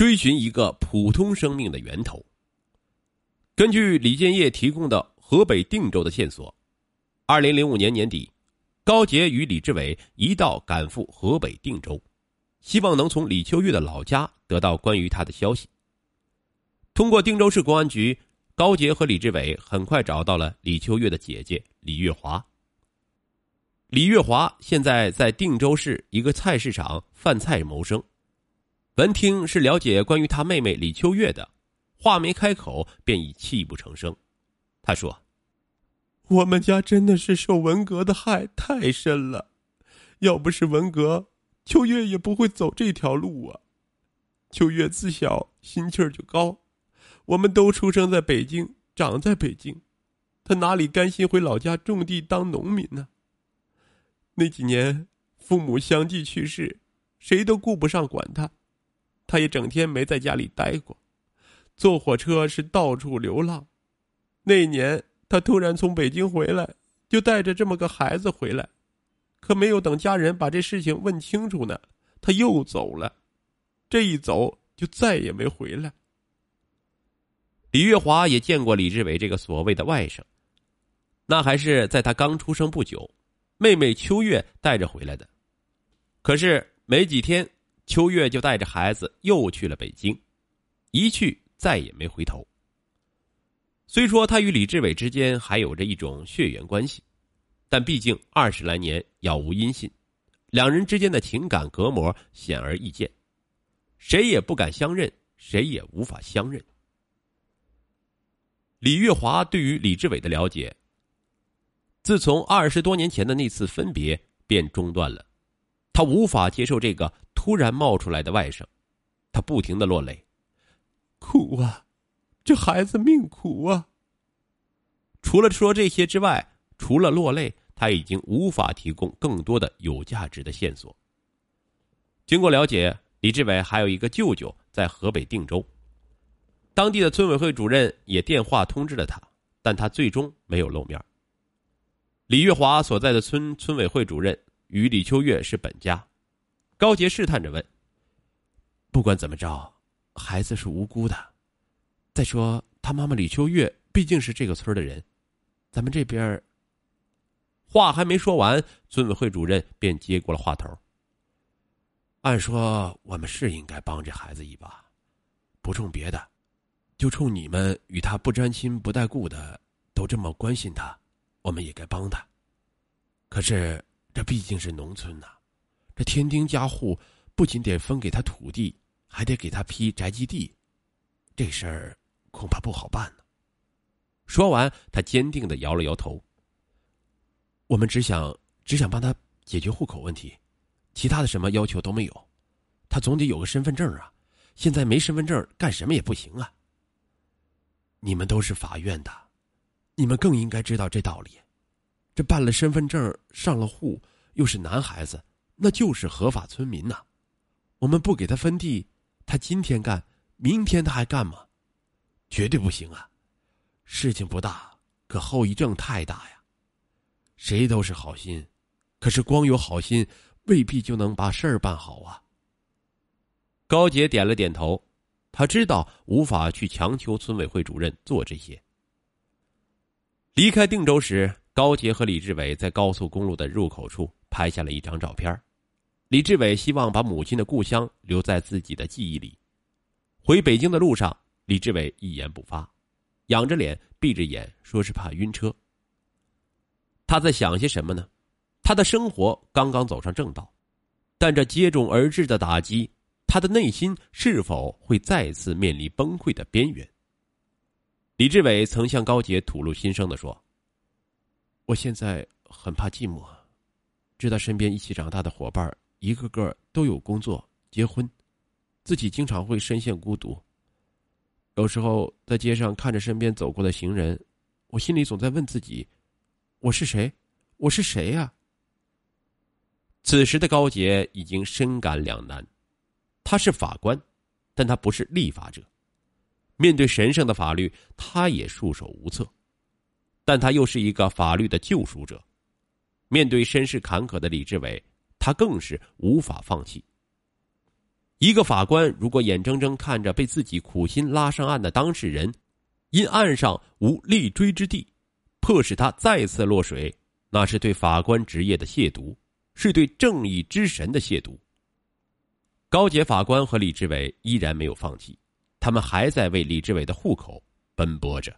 追寻一个普通生命的源头。根据李建业提供的河北定州的线索，二零零五年年底，高杰与李志伟一道赶赴河北定州，希望能从李秋月的老家得到关于他的消息。通过定州市公安局，高杰和李志伟很快找到了李秋月的姐姐李月华。李月华现在在定州市一个菜市场贩菜谋生。闻听是了解关于他妹妹李秋月的，话没开口便已泣不成声。他说：“我们家真的是受文革的害太深了，要不是文革，秋月也不会走这条路啊。秋月自小心气儿就高，我们都出生在北京，长在北京，他哪里甘心回老家种地当农民呢？那几年父母相继去世，谁都顾不上管他。”他也整天没在家里待过，坐火车是到处流浪。那年他突然从北京回来，就带着这么个孩子回来，可没有等家人把这事情问清楚呢，他又走了。这一走就再也没回来。李月华也见过李志伟这个所谓的外甥，那还是在他刚出生不久，妹妹秋月带着回来的。可是没几天。秋月就带着孩子又去了北京，一去再也没回头。虽说他与李志伟之间还有着一种血缘关系，但毕竟二十来年杳无音信，两人之间的情感隔膜显而易见，谁也不敢相认，谁也无法相认。李月华对于李志伟的了解，自从二十多年前的那次分别便中断了，他无法接受这个。突然冒出来的外甥，他不停的落泪，苦啊，这孩子命苦啊。除了说这些之外，除了落泪，他已经无法提供更多的有价值的线索。经过了解，李志伟还有一个舅舅在河北定州，当地的村委会主任也电话通知了他，但他最终没有露面。李月华所在的村村委会主任与李秋月是本家。高杰试探着问：“不管怎么着，孩子是无辜的。再说他妈妈李秋月毕竟是这个村的人，咱们这边……”话还没说完，村委会主任便接过了话头：“按说我们是应该帮这孩子一把，不冲别的，就冲你们与他不沾亲不带故的，都这么关心他，我们也该帮他。可是这毕竟是农村呐。”这添丁加户，不仅得分给他土地，还得给他批宅基地，这事儿恐怕不好办呢。说完，他坚定的摇了摇头。我们只想只想帮他解决户口问题，其他的什么要求都没有。他总得有个身份证啊！现在没身份证，干什么也不行啊。你们都是法院的，你们更应该知道这道理。这办了身份证，上了户，又是男孩子。那就是合法村民呐，我们不给他分地，他今天干，明天他还干吗？绝对不行啊！事情不大，可后遗症太大呀。谁都是好心，可是光有好心，未必就能把事儿办好啊。高杰点了点头，他知道无法去强求村委会主任做这些。离开定州时，高杰和李志伟在高速公路的入口处拍下了一张照片李志伟希望把母亲的故乡留在自己的记忆里。回北京的路上，李志伟一言不发，仰着脸，闭着眼，说是怕晕车。他在想些什么呢？他的生活刚刚走上正道，但这接踵而至的打击，他的内心是否会再次面临崩溃的边缘？李志伟曾向高杰吐露心声的说：“我现在很怕寂寞，知道身边一起长大的伙伴。”一个个都有工作、结婚，自己经常会深陷孤独。有时候在街上看着身边走过的行人，我心里总在问自己：我是谁？我是谁呀？此时的高杰已经深感两难，他是法官，但他不是立法者。面对神圣的法律，他也束手无策；但他又是一个法律的救赎者。面对身世坎坷的李志伟。他更是无法放弃。一个法官如果眼睁睁看着被自己苦心拉上岸的当事人，因岸上无立锥之地，迫使他再次落水，那是对法官职业的亵渎，是对正义之神的亵渎。高洁法官和李志伟依然没有放弃，他们还在为李志伟的户口奔波着。